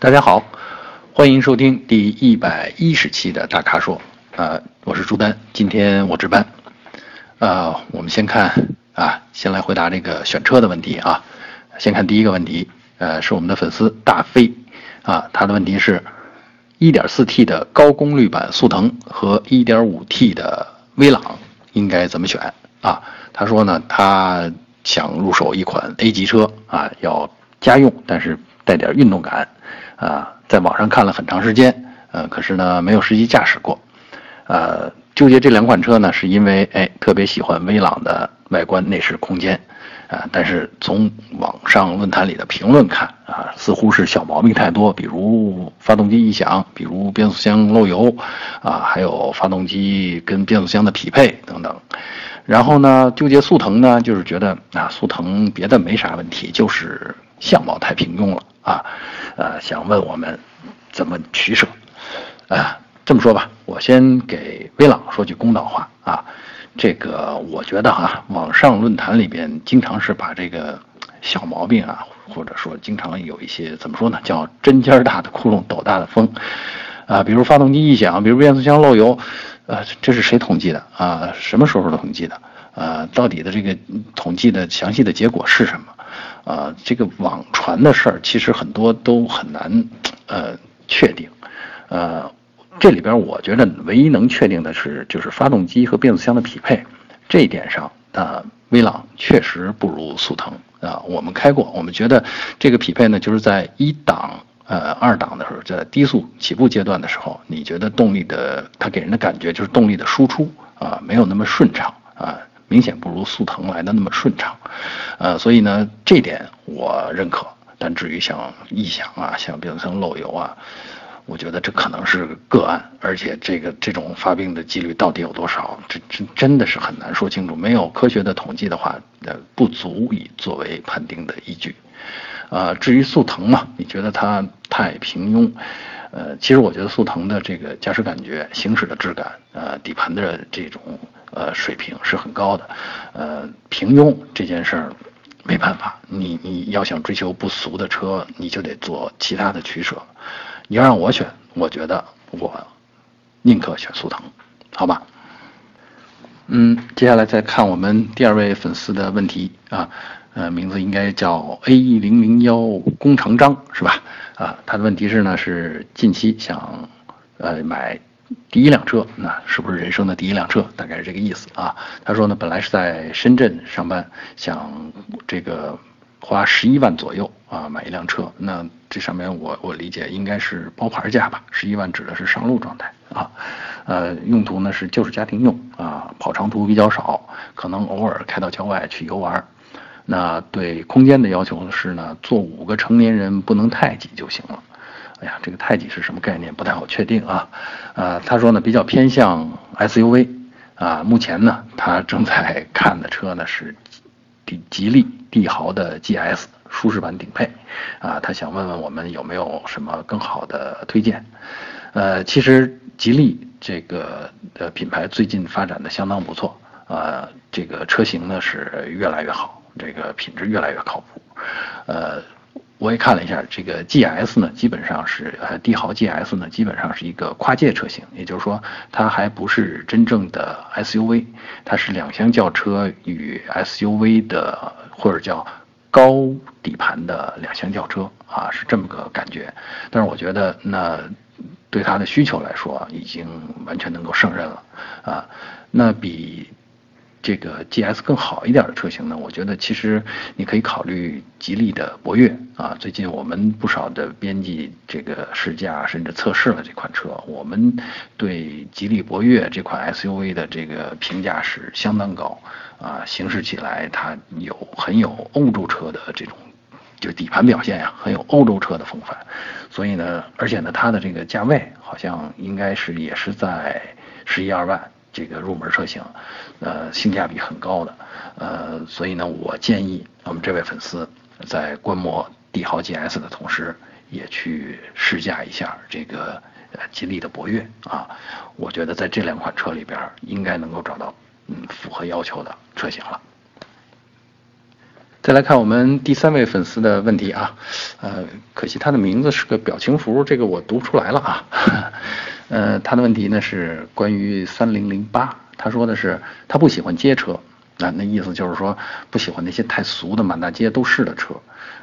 大家好，欢迎收听第一百一十期的大咖说，啊，我是朱丹，今天我值班，啊，我们先看啊，先来回答这个选车的问题啊，先看第一个问题，呃，是我们的粉丝大飞，啊，他的问题是，1.4T 的高功率版速腾和 1.5T 的威朗应该怎么选啊？他说呢，他想入手一款 A 级车啊，要家用，但是带点运动感。啊，在网上看了很长时间，呃，可是呢没有实际驾驶过，呃，纠结这两款车呢，是因为哎特别喜欢威朗的外观、内饰、空间，啊，但是从网上论坛里的评论看，啊，似乎是小毛病太多，比如发动机异响，比如变速箱漏油，啊，还有发动机跟变速箱的匹配等等，然后呢，纠结速腾呢，就是觉得啊，速腾别的没啥问题，就是相貌太平庸了。啊，呃，想问我们怎么取舍？啊，这么说吧，我先给威朗说句公道话啊。这个我觉得哈，网上论坛里边经常是把这个小毛病啊，或者说经常有一些怎么说呢，叫针尖大的窟窿斗大的风啊。比如发动机异响，比如变速箱漏油，呃，这是谁统计的啊？什么时候统计的？呃，到底的这个统计的详细的结果是什么？啊，这个网传的事儿其实很多都很难，呃，确定。呃，这里边我觉得唯一能确定的是，就是发动机和变速箱的匹配，这一点上，啊，威朗确实不如速腾啊。我们开过，我们觉得这个匹配呢，就是在一档、呃二档的时候，在低速起步阶段的时候，你觉得动力的它给人的感觉就是动力的输出啊，没有那么顺畅啊。明显不如速腾来的那么顺畅，呃，所以呢，这点我认可。但至于像异响啊，像变速箱漏油啊，我觉得这可能是个案，而且这个这种发病的几率到底有多少，这这真的是很难说清楚。没有科学的统计的话，呃，不足以作为判定的依据。呃，至于速腾嘛，你觉得它太平庸？呃，其实我觉得速腾的这个驾驶感觉、行驶的质感，呃，底盘的这种。呃，水平是很高的，呃，平庸这件事儿没办法，你你要想追求不俗的车，你就得做其他的取舍。你要让我选，我觉得我宁可选速腾，好吧？嗯，接下来再看我们第二位粉丝的问题啊，呃，名字应该叫 A 零零幺工程章是吧？啊，他的问题是呢，是近期想呃买。第一辆车，那是不是人生的第一辆车？大概是这个意思啊。他说呢，本来是在深圳上班，想这个花十一万左右啊买一辆车。那这上面我我理解应该是包牌价吧，十一万指的是上路状态啊。呃，用途呢是就是家庭用啊，跑长途比较少，可能偶尔开到郊外去游玩。那对空间的要求是呢，坐五个成年人不能太挤就行了。哎呀，这个太极是什么概念？不太好确定啊。呃，他说呢，比较偏向 SUV 啊。目前呢，他正在看的车呢是吉吉利帝豪的 GS 舒适版顶配啊。他想问问我们有没有什么更好的推荐？呃，其实吉利这个的品牌最近发展的相当不错啊。这个车型呢是越来越好，这个品质越来越靠谱。呃。我也看了一下，这个 GS 呢，基本上是呃帝豪 GS 呢，基本上是一个跨界车型，也就是说，它还不是真正的 SUV，它是两厢轿车与 SUV 的或者叫高底盘的两厢轿车啊，是这么个感觉。但是我觉得，那对它的需求来说，已经完全能够胜任了啊，那比。这个 GS 更好一点的车型呢，我觉得其实你可以考虑吉利的博越啊。最近我们不少的编辑这个试驾甚至测试了这款车，我们对吉利博越这款 SUV 的这个评价是相当高啊。行驶起来它有很有欧洲车的这种就底盘表现呀，很有欧洲车的风范。所以呢，而且呢，它的这个价位好像应该是也是在十一二万。这个入门车型，呃，性价比很高的，呃，所以呢，我建议我们这位粉丝在观摩帝豪 GS 的同时，也去试驾一下这个呃吉利的博越啊。我觉得在这两款车里边，应该能够找到嗯符合要求的车型了。再来看我们第三位粉丝的问题啊，呃，可惜他的名字是个表情符，这个我读不出来了啊。呃，他的问题呢是关于三零零八，他说的是他不喜欢街车，那那意思就是说不喜欢那些太俗的满大街都是的车，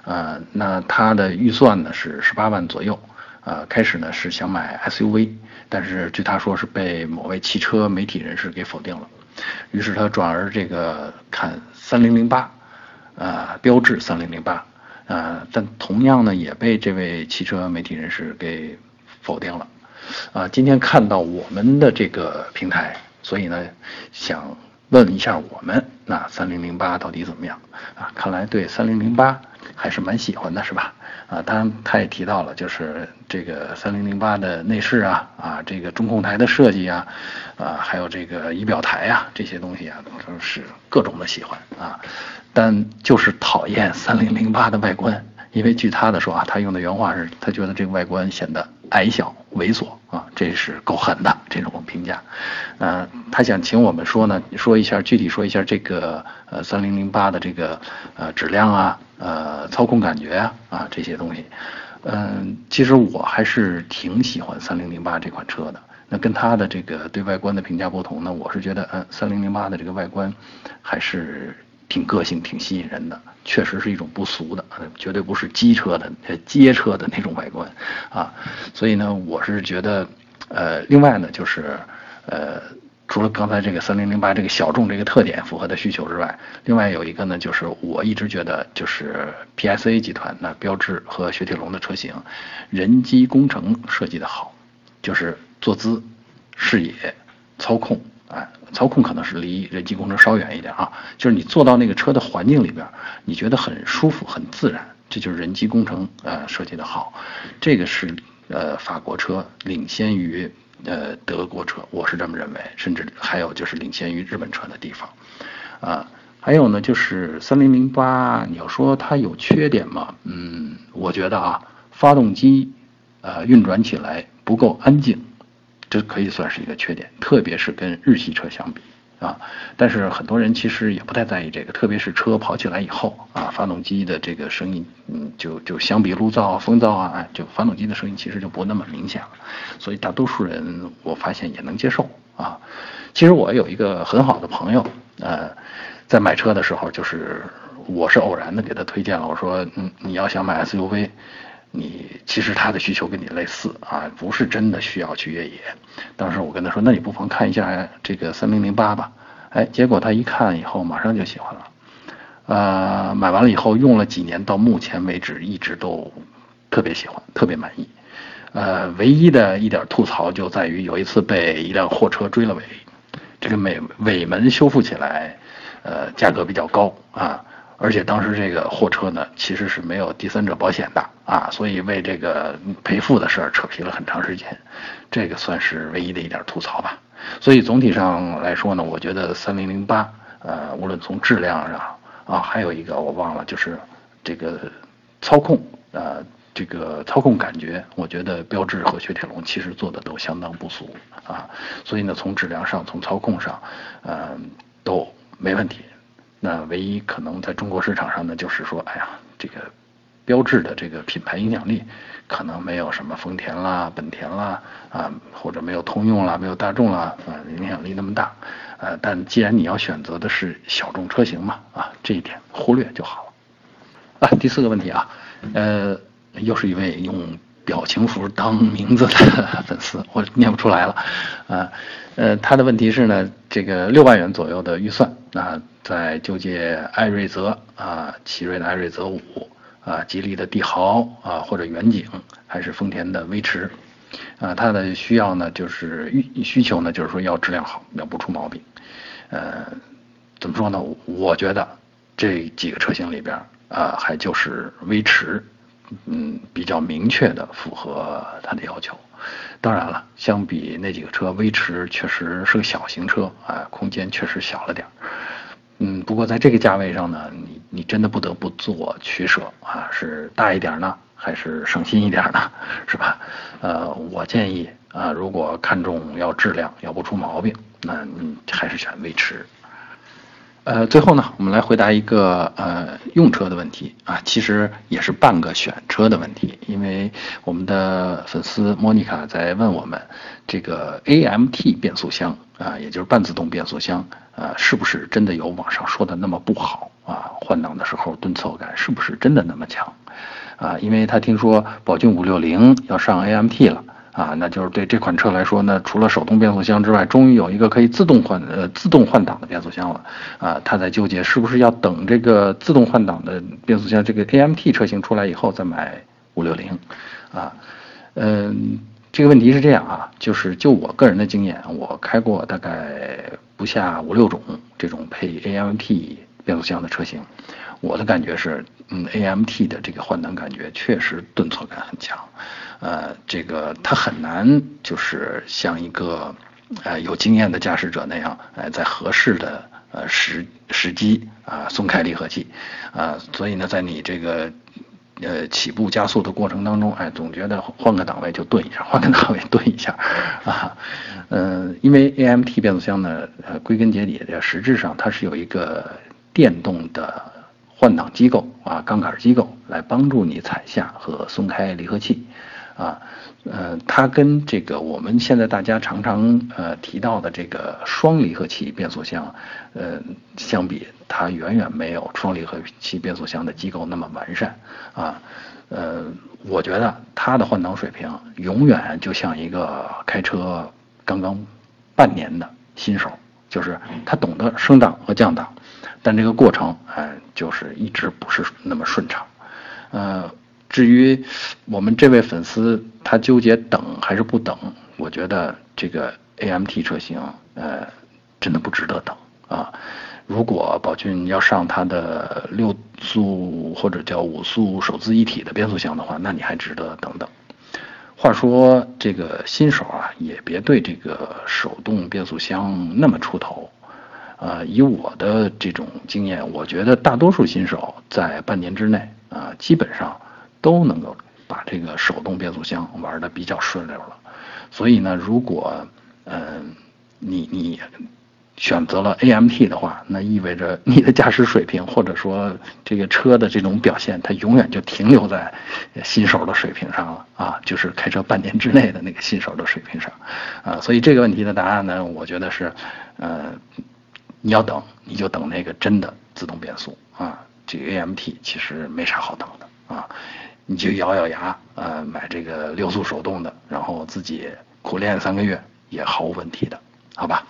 呃，那他的预算呢是十八万左右，呃，开始呢是想买 SUV，但是据他说是被某位汽车媒体人士给否定了，于是他转而这个看三零零八，啊，标致三零零八，啊，但同样呢也被这位汽车媒体人士给否定了。啊，今天看到我们的这个平台，所以呢，想问一下我们那三零零八到底怎么样？啊，看来对三零零八还是蛮喜欢的，是吧？啊，当然他也提到了，就是这个三零零八的内饰啊，啊，这个中控台的设计啊，啊，还有这个仪表台啊，这些东西啊，都是各种的喜欢啊，但就是讨厌三零零八的外观。因为据他的说啊，他用的原话是，他觉得这个外观显得矮小猥琐啊，这是够狠的这种评价。呃，他想请我们说呢，说一下具体说一下这个呃三零零八的这个呃质量啊，呃操控感觉啊啊这些东西。嗯，其实我还是挺喜欢三零零八这款车的。那跟他的这个对外观的评价不同呢，我是觉得嗯三零零八的这个外观还是。挺个性，挺吸引人的，确实是一种不俗的，绝对不是机车的、街车的那种外观，啊，所以呢，我是觉得，呃，另外呢，就是，呃，除了刚才这个三零零八这个小众这个特点符合的需求之外，另外有一个呢，就是我一直觉得，就是 PSA 集团那标致和雪铁龙的车型，人机工程设计的好，就是坐姿、视野、操控。哎，操控可能是离人机工程稍远一点啊，就是你坐到那个车的环境里边，你觉得很舒服、很自然，这就是人机工程呃设计的好，这个是呃法国车领先于呃德国车，我是这么认为，甚至还有就是领先于日本车的地方，啊，还有呢就是三零零八，你要说它有缺点吗？嗯，我觉得啊，发动机呃运转起来不够安静。这可以算是一个缺点，特别是跟日系车相比啊。但是很多人其实也不太在意这个，特别是车跑起来以后啊，发动机的这个声音，嗯，就就相比路噪、风噪啊，就发动机的声音其实就不那么明显了。所以大多数人我发现也能接受啊。其实我有一个很好的朋友，呃，在买车的时候，就是我是偶然的给他推荐了，我说，嗯，你要想买 SUV。你其实他的需求跟你类似啊，不是真的需要去越野。当时我跟他说，那你不妨看一下这个三零零八吧。哎，结果他一看以后，马上就喜欢了。呃，买完了以后用了几年，到目前为止一直都特别喜欢，特别满意。呃，唯一的一点吐槽就在于有一次被一辆货车追了尾，这个尾尾门修复起来，呃，价格比较高啊。而且当时这个货车呢，其实是没有第三者保险的啊，所以为这个赔付的事儿扯皮了很长时间，这个算是唯一的一点吐槽吧。所以总体上来说呢，我觉得三零零八，呃，无论从质量上啊，还有一个我忘了，就是这个操控，呃，这个操控感觉，我觉得标致和雪铁龙其实做的都相当不俗啊。所以呢，从质量上，从操控上，嗯，都没问题。那唯一可能在中国市场上呢，就是说，哎呀，这个标志的这个品牌影响力，可能没有什么丰田啦、本田啦啊，或者没有通用啦、没有大众啦啊，影响力那么大。呃，但既然你要选择的是小众车型嘛，啊，这一点忽略就好了。啊，第四个问题啊，呃，又是一位用表情符当名字的 粉丝，我念不出来了。啊，呃，他的问题是呢，这个六万元左右的预算那。在纠结艾瑞泽啊，奇瑞的艾瑞泽五啊，吉利的帝豪啊，或者远景，还是丰田的威驰，啊，它的需要呢，就是需需求呢，就是说要质量好，要不出毛病。呃，怎么说呢？我觉得这几个车型里边啊，还就是威驰，嗯，比较明确的符合它的要求。当然了，相比那几个车，威驰确实是个小型车啊，空间确实小了点儿。嗯，不过在这个价位上呢，你你真的不得不做取舍啊，是大一点呢，还是省心一点呢，是吧？呃，我建议啊，如果看重要质量，要不出毛病，那你还是选威驰。呃，最后呢，我们来回答一个呃用车的问题啊，其实也是半个选车的问题，因为我们的粉丝莫妮卡在问我们，这个 AMT 变速箱啊，也就是半自动变速箱啊，是不是真的有网上说的那么不好啊？换挡的时候顿挫感是不是真的那么强啊？因为他听说宝骏五六零要上 AMT 了。啊，那就是对这款车来说呢，除了手动变速箱之外，终于有一个可以自动换呃自动换挡的变速箱了。啊，他在纠结是不是要等这个自动换挡的变速箱这个 AMT 车型出来以后再买五六零。啊，嗯，这个问题是这样啊，就是就我个人的经验，我开过大概不下五六种这种配 AMT 变速箱的车型，我的感觉是，嗯，AMT 的这个换挡感觉确实顿挫感很强。呃，这个它很难，就是像一个呃有经验的驾驶者那样，呃，在合适的呃时时机啊松开离合器，啊，所以呢，在你这个呃起步加速的过程当中，哎，总觉得换个档位就顿一下，换个档位顿一下，啊，嗯，因为 AMT 变速箱呢，呃，归根结底的实质上它是有一个电动的换挡机构啊，杠杆机构来帮助你踩下和松开离合器。啊，呃，它跟这个我们现在大家常常呃提到的这个双离合器变速箱，呃，相比，它远远没有双离合器变速箱的机构那么完善啊。呃，我觉得它的换挡水平永远就像一个开车刚刚半年的新手，就是他懂得升档和降档，但这个过程哎，就是一直不是那么顺畅，呃。至于我们这位粉丝他纠结等还是不等，我觉得这个 AMT 车型呃真的不值得等啊。如果宝骏要上它的六速或者叫五速手自一体的变速箱的话，那你还值得等等。话说这个新手啊，也别对这个手动变速箱那么出头啊。以我的这种经验，我觉得大多数新手在半年之内啊，基本上。都能够把这个手动变速箱玩的比较顺溜了，所以呢，如果嗯你你选择了 AMT 的话，那意味着你的驾驶水平或者说这个车的这种表现，它永远就停留在新手的水平上了。啊，就是开车半年之内的那个新手的水平上。啊，所以这个问题的答案呢，我觉得是呃你要等你就等那个真的自动变速。啊，这个 AMT 其实没啥好等的。啊。你就咬咬牙，呃，买这个六速手动的，然后自己苦练三个月也毫无问题的，好吧？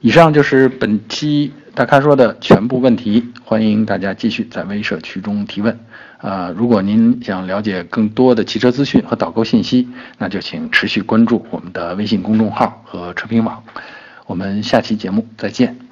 以上就是本期大咖说的全部问题，欢迎大家继续在微社区中提问。啊，如果您想了解更多的汽车资讯和导购信息，那就请持续关注我们的微信公众号和车评网。我们下期节目再见。